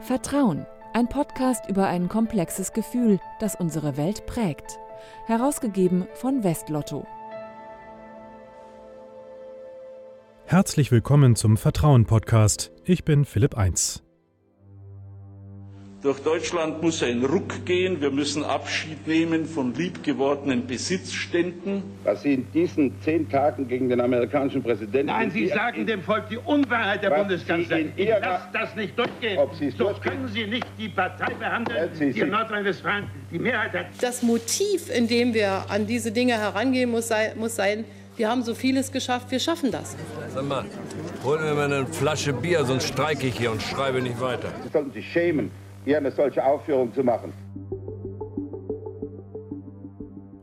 Vertrauen, ein Podcast über ein komplexes Gefühl, das unsere Welt prägt. Herausgegeben von Westlotto. Herzlich willkommen zum Vertrauen Podcast. Ich bin Philipp Eins. Durch Deutschland muss ein Ruck gehen. Wir müssen Abschied nehmen von liebgewordenen Besitzständen. Was Sie in diesen zehn Tagen gegen den amerikanischen Präsidenten. Nein, Sie sagen dem Volk die Unwahrheit, Herr Bundeskanzler. Ich lasse das nicht durchgehen. So durchgehen? können Sie nicht die Partei behandeln, Sie- die in Nordrhein-Westfalen die Mehrheit hat. Das Motiv, in dem wir an diese Dinge herangehen, muss sein, muss sein, wir haben so vieles geschafft, wir schaffen das. Sag mal, hol mir mal eine Flasche Bier, sonst streike ich hier und schreibe nicht weiter. Sie sollten sich schämen, hier eine solche Aufführung zu machen.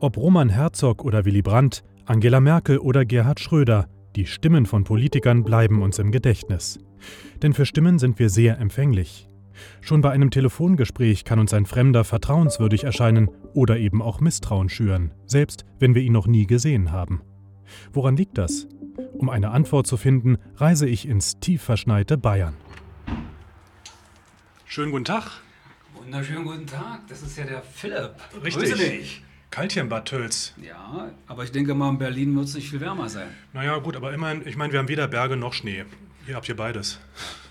Ob Roman Herzog oder Willy Brandt, Angela Merkel oder Gerhard Schröder, die Stimmen von Politikern bleiben uns im Gedächtnis. Denn für Stimmen sind wir sehr empfänglich. Schon bei einem Telefongespräch kann uns ein Fremder vertrauenswürdig erscheinen oder eben auch Misstrauen schüren, selbst wenn wir ihn noch nie gesehen haben. Woran liegt das? Um eine Antwort zu finden, reise ich ins tief verschneite Bayern. Schönen guten Tag. Wunderschönen guten Tag, das ist ja der Philipp. Richtig. Grüße dich. Kalt hier in Bad Tölz. Ja, aber ich denke mal, in Berlin wird es nicht viel wärmer sein. Naja, gut, aber immerhin, ich meine, wir haben weder Berge noch Schnee. Hier habt ihr beides.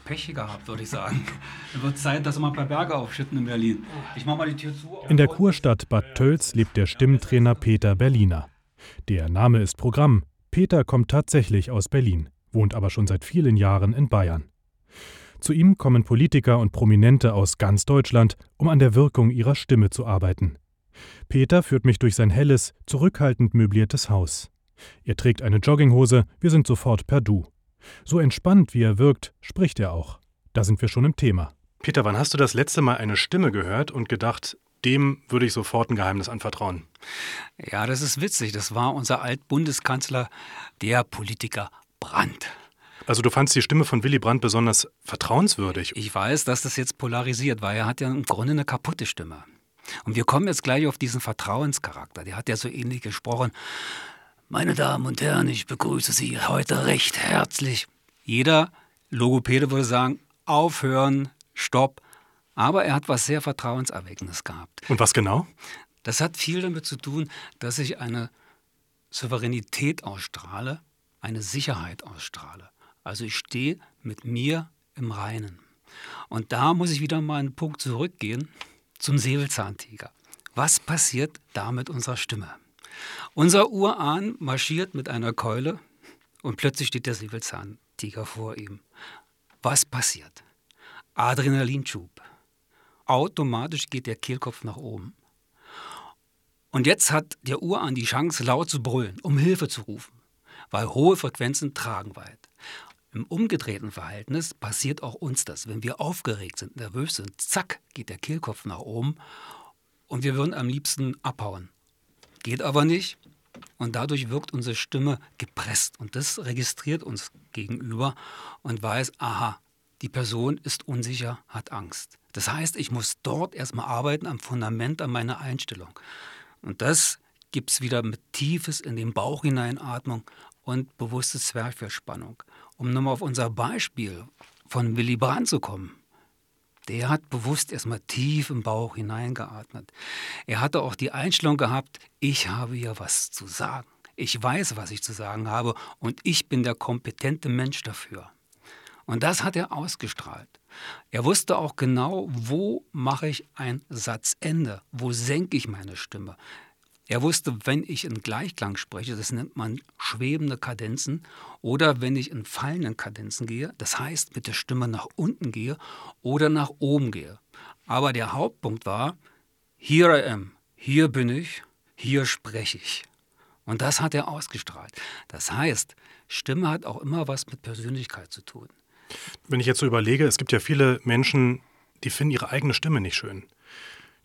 Pech gehabt, würde ich sagen. Dann wird Zeit, dass wir mal ein paar Berge aufschütten in Berlin. Ich mach mal die Tür zu. In der Kurstadt Bad Tölz lebt der Stimmtrainer Peter Berliner. Der Name ist Programm. Peter kommt tatsächlich aus Berlin, wohnt aber schon seit vielen Jahren in Bayern. Zu ihm kommen Politiker und Prominente aus ganz Deutschland, um an der Wirkung ihrer Stimme zu arbeiten. Peter führt mich durch sein helles, zurückhaltend möbliertes Haus. Er trägt eine Jogginghose, wir sind sofort per Du. So entspannt wie er wirkt, spricht er auch. Da sind wir schon im Thema. Peter, wann hast du das letzte Mal eine Stimme gehört und gedacht, dem würde ich sofort ein Geheimnis anvertrauen? Ja, das ist witzig. Das war unser Altbundeskanzler, der Politiker Brandt. Also du fandst die Stimme von Willy Brandt besonders vertrauenswürdig. Ich weiß, dass das jetzt polarisiert, weil er hat ja im Grunde eine kaputte Stimme. Und wir kommen jetzt gleich auf diesen Vertrauenscharakter. Der hat ja so ähnlich gesprochen. Meine Damen und Herren, ich begrüße Sie heute recht herzlich. Jeder Logopäde würde sagen, aufhören, stopp. Aber er hat was sehr Vertrauenserweckendes gehabt. Und was genau? Das hat viel damit zu tun, dass ich eine Souveränität ausstrahle, eine Sicherheit ausstrahle. Also ich stehe mit mir im Reinen. Und da muss ich wieder mal einen Punkt zurückgehen zum Säbelzahntiger. Was passiert da mit unserer Stimme? Unser Urahn marschiert mit einer Keule und plötzlich steht der Säbelzahntiger vor ihm. Was passiert? Adrenalinschub. Automatisch geht der Kehlkopf nach oben. Und jetzt hat der Urahn die Chance, laut zu brüllen, um Hilfe zu rufen, weil hohe Frequenzen tragen weit. Im umgedrehten Verhältnis passiert auch uns das. Wenn wir aufgeregt sind, nervös sind, zack, geht der Kehlkopf nach oben und wir würden am liebsten abhauen. Geht aber nicht und dadurch wirkt unsere Stimme gepresst und das registriert uns gegenüber und weiß, aha, die Person ist unsicher, hat Angst. Das heißt, ich muss dort erstmal arbeiten am Fundament, an meiner Einstellung. Und das gibt es wieder mit tiefes in den Bauch hineinatmung und bewusste Zwerchfellspannung. Um nochmal auf unser Beispiel von Willy Brandt zu kommen. Der hat bewusst erstmal tief im Bauch hineingeatmet. Er hatte auch die Einstellung gehabt, ich habe hier was zu sagen. Ich weiß, was ich zu sagen habe und ich bin der kompetente Mensch dafür. Und das hat er ausgestrahlt. Er wusste auch genau, wo mache ich ein Satzende, wo senke ich meine Stimme. Er wusste, wenn ich in Gleichklang spreche, das nennt man schwebende Kadenzen, oder wenn ich in fallenden Kadenzen gehe, das heißt mit der Stimme nach unten gehe oder nach oben gehe. Aber der Hauptpunkt war, here I am, hier bin ich, hier spreche ich. Und das hat er ausgestrahlt. Das heißt, Stimme hat auch immer was mit Persönlichkeit zu tun. Wenn ich jetzt so überlege, es gibt ja viele Menschen, die finden ihre eigene Stimme nicht schön.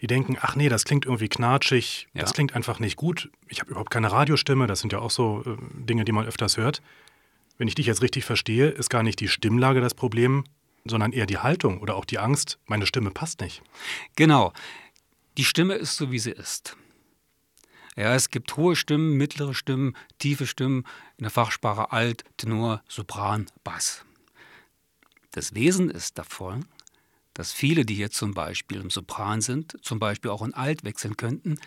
Die denken, ach nee, das klingt irgendwie knatschig, Ja. das klingt einfach nicht gut. Ich habe überhaupt keine Radiostimme, das sind ja auch so äh, Dinge, die man öfters hört. Wenn ich dich jetzt richtig verstehe, ist gar nicht die Stimmlage das Problem, sondern eher die Haltung oder auch die Angst, meine Stimme passt nicht. Genau. Die Stimme ist so, wie sie ist. Ja, es gibt hohe Stimmen, mittlere Stimmen, tiefe Stimmen, in der Fachsprache Alt, Tenor, Sopran, Bass. Das Wesen ist davon, dass viele, die hier zum Beispiel im Sopran sind, zum Beispiel auch in Alt wechseln könnten,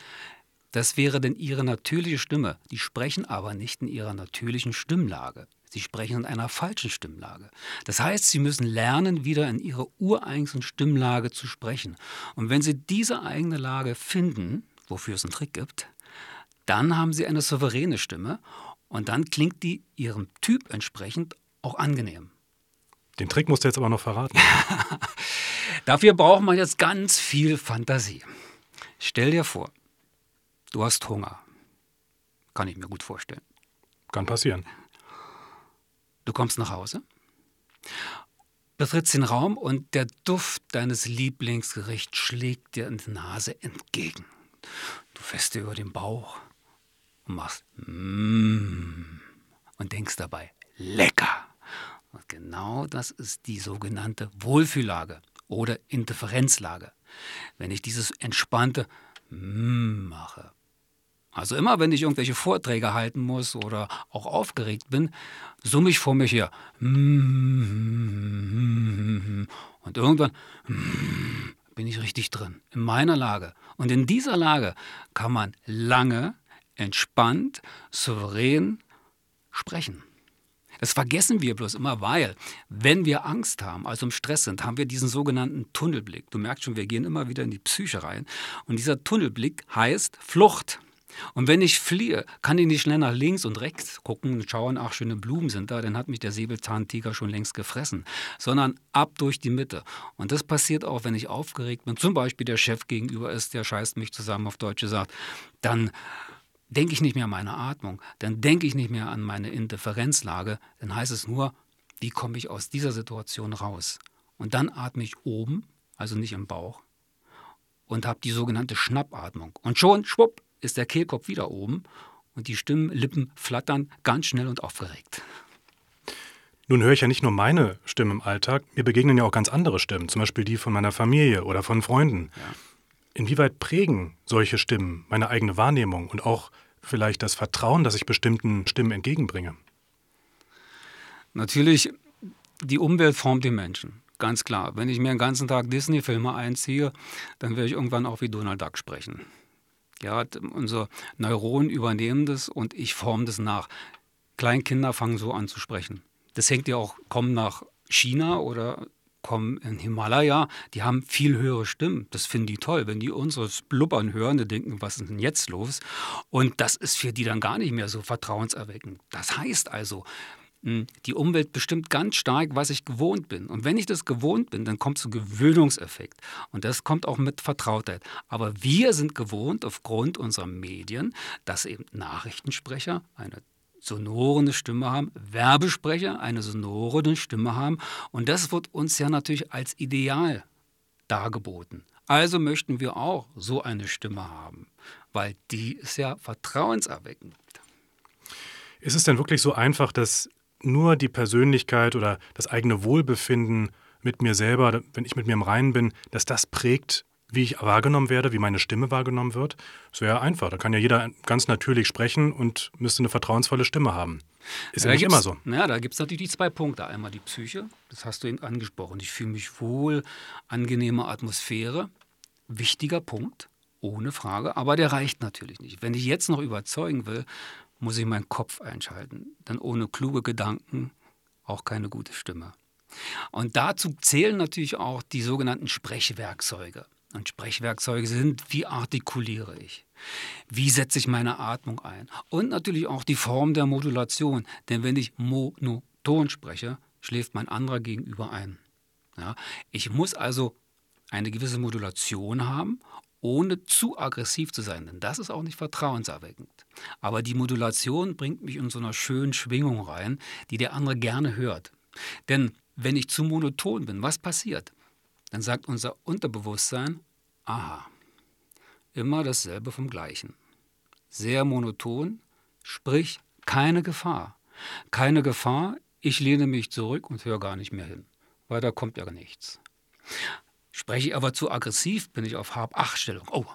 das wäre denn ihre natürliche Stimme. Die sprechen aber nicht in ihrer natürlichen Stimmlage. Sie sprechen in einer falschen Stimmlage. Das heißt, sie müssen lernen, wieder in ihre ureigensten Stimmlage zu sprechen. Und wenn sie diese eigene Lage finden, wofür es einen Trick gibt, dann haben sie eine souveräne Stimme und dann klingt die ihrem Typ entsprechend auch angenehm. Den Trick musst du jetzt aber noch verraten. Dafür braucht man jetzt ganz viel Fantasie. Stell dir vor, du hast Hunger. Kann ich mir gut vorstellen. Kann passieren. Du kommst nach Hause, betrittst den Raum und der Duft deines Lieblingsgerichts schlägt dir in die Nase entgegen. Du fährst dir über den Bauch und machst mm, und denkst dabei lecker. Und genau das ist die sogenannte Wohlfühllage oder Interferenzlage. Wenn ich dieses entspannte mm mache. Also immer, wenn ich irgendwelche Vorträge halten muss oder auch aufgeregt bin, summe ich vor mich her. Und irgendwann bin ich richtig drin, in meiner Lage. Und in dieser Lage kann man lange, entspannt, souverän sprechen. Das vergessen wir bloß immer, weil, wenn wir Angst haben, also im Stress sind, haben wir diesen sogenannten Tunnelblick. Du merkst schon, wir gehen immer wieder in die Psyche rein. Und dieser Tunnelblick heißt Flucht. Und wenn ich fliehe, kann ich nicht schnell nach links und rechts gucken und schauen, ach, schöne Blumen sind da, dann hat mich der Säbelzahntiger schon längst gefressen, sondern ab durch die Mitte. Und das passiert auch, wenn ich aufgeregt bin, zum Beispiel der Chef gegenüber ist, der scheißt mich zusammen auf Deutsch gesagt, dann denke ich nicht mehr an meine Atmung, dann denke ich nicht mehr an meine Indifferenzlage, dann heißt es nur, wie komme ich aus dieser Situation raus? Und dann atme ich oben, also nicht im Bauch, und habe die sogenannte Schnappatmung. Und schon, schwupp, ist der Kehlkopf wieder oben und die Stimmlippen flattern ganz schnell und aufgeregt. Nun höre ich ja nicht nur meine Stimme im Alltag, mir begegnen ja auch ganz andere Stimmen, zum Beispiel die von meiner Familie oder von Freunden. Ja. Inwieweit prägen solche Stimmen meine eigene Wahrnehmung und auch vielleicht das Vertrauen, das ich bestimmten Stimmen entgegenbringe? Natürlich, die Umwelt formt den Menschen. Ganz klar. Wenn ich mir den ganzen Tag Disney-Filme einziehe, dann werde ich irgendwann auch wie Donald Duck sprechen. Ja, unsere Neuronen übernehmen das und ich forme das nach. Kleinkinder fangen so an zu sprechen. Das hängt ja auch, kommen nach China oder kommen in Himalaya, die haben viel höhere Stimmen. Das finden die toll. Wenn die unseres Blubbern hören, die denken, was ist denn jetzt los? Und das ist für die dann gar nicht mehr so vertrauenserweckend. Das heißt also, hm, die Umwelt bestimmt ganz stark, was ich gewohnt bin. Und wenn ich das gewohnt bin, dann kommt so ein Gewöhnungseffekt. Und das kommt auch mit Vertrautheit. Aber wir sind gewohnt, aufgrund unserer Medien, dass eben Nachrichtensprecher eine sonore Stimme haben, Werbesprecher eine sonore Stimme haben. Und das wird uns ja natürlich als Ideal dargeboten. Also möchten wir auch so eine Stimme haben, weil die ist ja vertrauenserweckend. Ist es denn wirklich so einfach, dass nur die Persönlichkeit oder das eigene Wohlbefinden mit mir selber, wenn ich mit mir im Reinen bin, dass das prägt, wie ich wahrgenommen werde, wie meine Stimme wahrgenommen wird. Wäre ja einfach. Da kann ja jeder ganz natürlich sprechen und müsste eine vertrauensvolle Stimme haben. Ist ja, ja nicht immer so. Ja, da gibt es natürlich die zwei Punkte. Einmal die Psyche, das hast du eben angesprochen. Ich fühle mich wohl, angenehme Atmosphäre. Wichtiger Punkt, ohne Frage. Aber der reicht natürlich nicht. Wenn ich jetzt noch überzeugen will, muss ich meinen Kopf einschalten. Denn ohne kluge Gedanken auch keine gute Stimme. Und dazu zählen natürlich auch die sogenannten Sprechwerkzeuge. Und Sprechwerkzeuge sind, wie artikuliere ich? Wie setze ich meine Atmung ein? Und natürlich auch die Form der Modulation. Denn wenn ich monoton spreche, schläft mein anderer gegenüber ein. Ja, ich muss also eine gewisse Modulation haben ohne zu aggressiv zu sein, denn das ist auch nicht vertrauenserweckend. Aber die Modulation bringt mich in so einer schönen Schwingung rein, die der andere gerne hört. Denn wenn ich zu monoton bin, was passiert? Dann sagt unser Unterbewusstsein, aha, immer dasselbe vom gleichen. Sehr monoton, sprich keine Gefahr. Keine Gefahr, ich lehne mich zurück und höre gar nicht mehr hin, weil da kommt ja nichts. Spreche ich aber zu aggressiv, bin ich auf Hab-Acht-Stellung. Oh,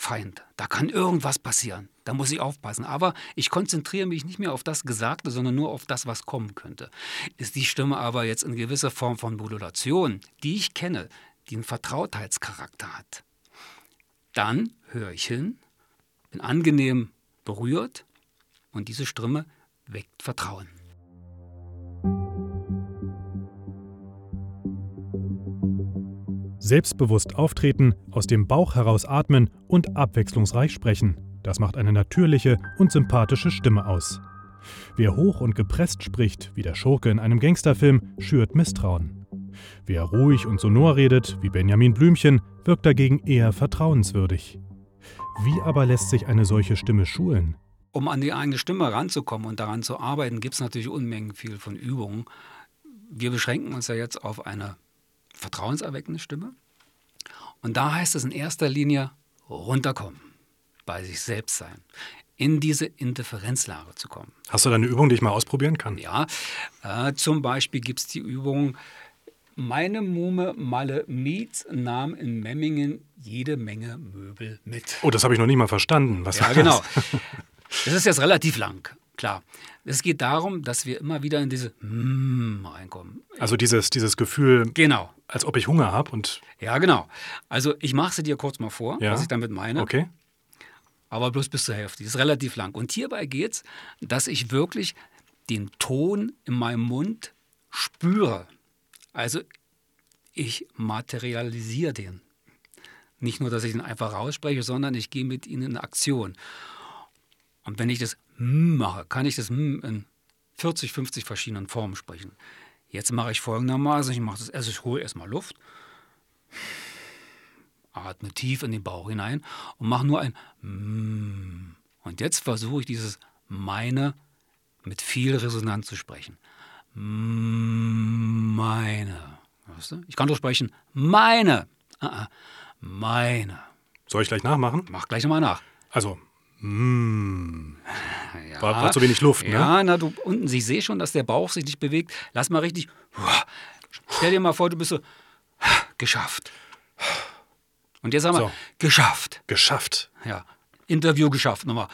Feind. Da kann irgendwas passieren. Da muss ich aufpassen. Aber ich konzentriere mich nicht mehr auf das Gesagte, sondern nur auf das, was kommen könnte. Ist die Stimme aber jetzt in gewisser Form von Modulation, die ich kenne, die einen Vertrautheitscharakter hat, dann höre ich hin, bin angenehm berührt und diese Stimme weckt Vertrauen. Selbstbewusst auftreten, aus dem Bauch heraus atmen und abwechslungsreich sprechen. Das macht eine natürliche und sympathische Stimme aus. Wer hoch und gepresst spricht, wie der Schurke in einem Gangsterfilm, schürt Misstrauen. Wer ruhig und sonor redet, wie Benjamin Blümchen, wirkt dagegen eher vertrauenswürdig. Wie aber lässt sich eine solche Stimme schulen? Um an die eigene Stimme ranzukommen und daran zu arbeiten, gibt es natürlich Unmengen viel von Übungen. Wir beschränken uns ja jetzt auf eine vertrauenserweckende Stimme. Und da heißt es in erster Linie runterkommen, bei sich selbst sein, in diese Indifferenzlage zu kommen. Hast du da eine Übung, die ich mal ausprobieren kann? Ja, äh, zum Beispiel gibt es die Übung, meine Mume Malle Mietz nahm in Memmingen jede Menge Möbel mit. Oh, das habe ich noch nicht mal verstanden. Was ja, genau. Das ist jetzt relativ lang, klar. Es geht darum, dass wir immer wieder in diese mm reinkommen. Also dieses, dieses Gefühl, genau. als ob ich Hunger habe und. Ja, genau. Also ich mache sie dir kurz mal vor, ja. was ich damit meine. Okay. Aber bloß bis zur Hälfte. Das ist relativ lang. Und hierbei geht es, dass ich wirklich den Ton in meinem Mund spüre. Also ich materialisiere den. Nicht nur, dass ich ihn einfach rausspreche, sondern ich gehe mit ihnen in Aktion. Und wenn ich das M mache, kann ich das M in 40, 50 verschiedenen Formen sprechen. Jetzt mache ich folgendermaßen, ich mache das, also ich hole erstmal Luft, atme tief in den Bauch hinein und mache nur ein M. Und jetzt versuche ich dieses meine mit viel Resonanz zu sprechen. Meine. Weißt du? Ich kann doch sprechen, meine. Uh meine. Soll ich gleich nachmachen? Mach gleich nochmal nach. Also, mm. ja. war, war, zu wenig Luft, ne? Ja, na, du unten, ich sehe schon, dass der Bauch sich nicht bewegt. Lass mal richtig. Stell dir mal vor, du bist so geschafft. Und jetzt haben wir so. geschafft. Geschafft. Ja. Interview geschafft. Nochmal.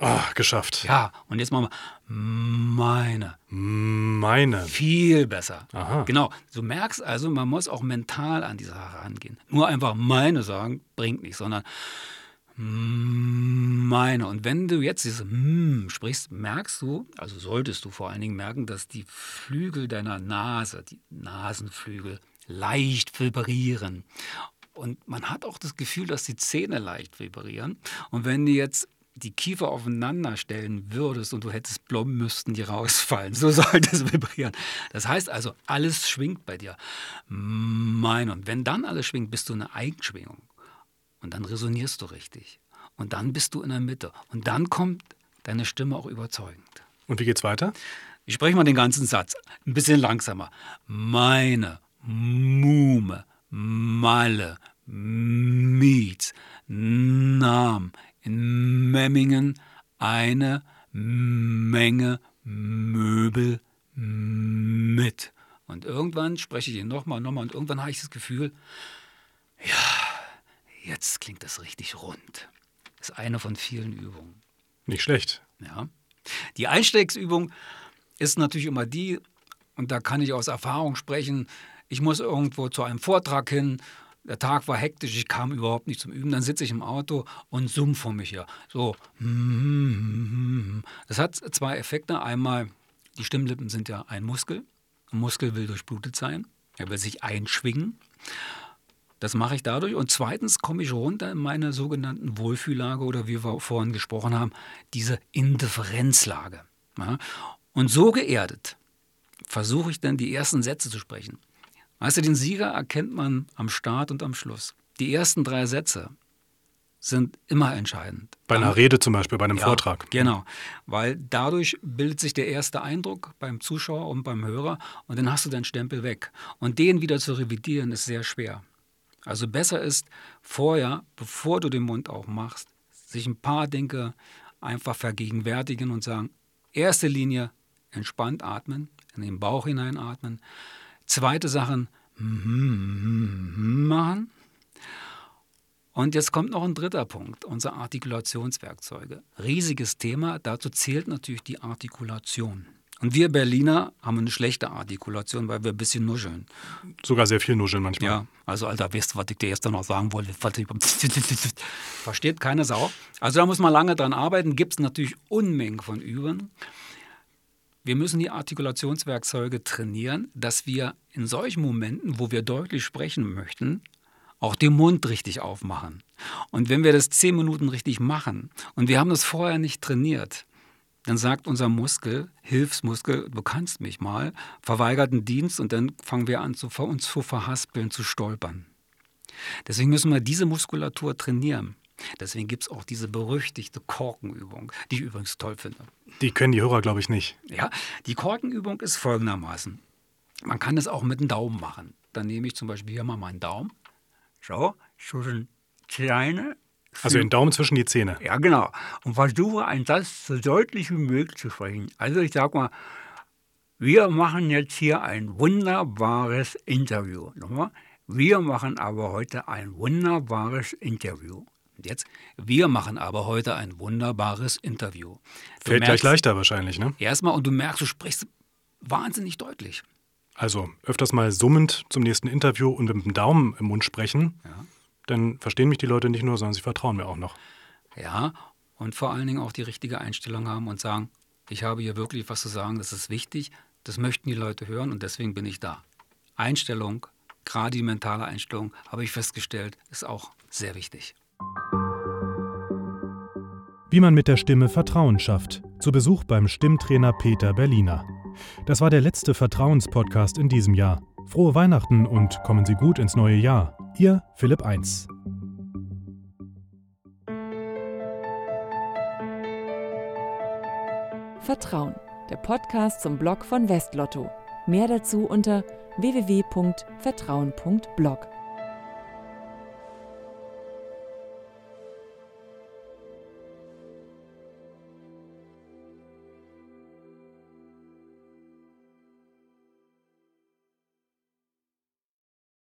Oh, geschafft. Ja, und jetzt machen wir meine. Meine. Viel besser. Aha. Genau. Du merkst also, man muss auch mental an die Sache rangehen. Nur einfach meine sagen, bringt nichts, sondern meine. Und wenn du jetzt dieses mm sprichst, merkst du, also solltest du vor allen Dingen merken, dass die Flügel deiner Nase, die Nasenflügel, leicht vibrieren. Und man hat auch das Gefühl, dass die Zähne leicht vibrieren. Und wenn du jetzt die Kiefer aufeinander stellen würdest und du hättest Blom, müssten die rausfallen. So sollte es vibrieren. Das heißt also, alles schwingt bei dir. Mein und wenn dann alles schwingt, bist du eine Eigenschwingung. Und dann resonierst du richtig. Und dann bist du in der Mitte. Und dann kommt deine Stimme auch überzeugend. Und wie geht's weiter? Ich spreche mal den ganzen Satz. Ein bisschen langsamer. Meine, Mume, Malle, Mietz, Nam, in Memmingen eine Menge Möbel mit. Und irgendwann spreche ich ihn nochmal, nochmal und irgendwann habe ich das Gefühl, ja, jetzt klingt das richtig rund. Das ist eine von vielen Übungen. Nicht schlecht. Ja. Die Einstiegsübung ist natürlich immer die, und da kann ich aus Erfahrung sprechen, ich muss irgendwo zu einem Vortrag hin der Tag war hektisch, ich kam überhaupt nicht zum Üben. Dann sitze ich im Auto und summ vor mich her. So. Das hat zwei Effekte. Einmal, die Stimmlippen sind ja ein Muskel. Ein Muskel will durchblutet sein. Er will sich einschwingen. Das mache ich dadurch. Und zweitens komme ich runter in meine sogenannten Wohlfühllage oder wie wir vorhin gesprochen haben, diese Indifferenzlage. Und so geerdet versuche ich dann die ersten Sätze zu sprechen. Weißt du, den Sieger erkennt man am Start und am Schluss. Die ersten drei Sätze sind immer entscheidend. Bei einer Rede zum Beispiel, bei einem ja, Vortrag. Genau, weil dadurch bildet sich der erste Eindruck beim Zuschauer und beim Hörer und dann hast du deinen Stempel weg. Und den wieder zu revidieren ist sehr schwer. Also besser ist vorher, bevor du den Mund auch machst, sich ein paar Dinge einfach vergegenwärtigen und sagen, erste Linie, entspannt atmen, in den Bauch hineinatmen. Zweite Sachen machen. Und jetzt kommt noch ein dritter Punkt, unsere Artikulationswerkzeuge. Riesiges Thema, dazu zählt natürlich die Artikulation. Und wir Berliner haben eine schlechte Artikulation, weil wir ein bisschen nuscheln. Sogar sehr viel nuscheln manchmal. Ja, also Alter, weißt du, was ich dir jetzt noch sagen wollte? Versteht keine Sau. Also da muss man lange dran arbeiten, gibt es natürlich Unmengen von Übungen. Wir müssen die Artikulationswerkzeuge trainieren, dass wir in solchen Momenten, wo wir deutlich sprechen möchten, auch den Mund richtig aufmachen. Und wenn wir das zehn Minuten richtig machen und wir haben das vorher nicht trainiert, dann sagt unser Muskel, Hilfsmuskel, du kannst mich mal, verweigert einen Dienst und dann fangen wir an, zu, uns zu verhaspeln, zu stolpern. Deswegen müssen wir diese Muskulatur trainieren. Deswegen gibt es auch diese berüchtigte Korkenübung, die ich übrigens toll finde. Die können die Hörer, glaube ich, nicht. Ja, die Korkenübung ist folgendermaßen. Man kann es auch mit dem Daumen machen. Dann nehme ich zum Beispiel hier mal meinen Daumen. So, so eine kleine also den Daumen zwischen die Zähne. Ja, genau. Und versuche einen Satz so deutlich wie möglich zu sprechen. Also ich sage mal, wir machen jetzt hier ein wunderbares Interview. Nochmal. Wir machen aber heute ein wunderbares Interview. Jetzt, wir machen aber heute ein wunderbares Interview. Du Fällt merkst, gleich leichter wahrscheinlich, ne? Erstmal, und du merkst, du sprichst wahnsinnig deutlich. Also öfters mal summend zum nächsten Interview und mit dem Daumen im Mund sprechen. Ja dann verstehen mich die Leute nicht nur, sondern sie vertrauen mir auch noch. Ja, und vor allen Dingen auch die richtige Einstellung haben und sagen, ich habe hier wirklich was zu sagen, das ist wichtig, das möchten die Leute hören und deswegen bin ich da. Einstellung, gerade die mentale Einstellung, habe ich festgestellt, ist auch sehr wichtig. Wie man mit der Stimme Vertrauen schafft. Zu Besuch beim Stimmtrainer Peter Berliner. Das war der letzte Vertrauenspodcast in diesem Jahr. Frohe Weihnachten und kommen Sie gut ins neue Jahr. Ihr Philipp 1. Vertrauen, der Podcast zum Blog von Westlotto. Mehr dazu unter www.vertrauen.blog.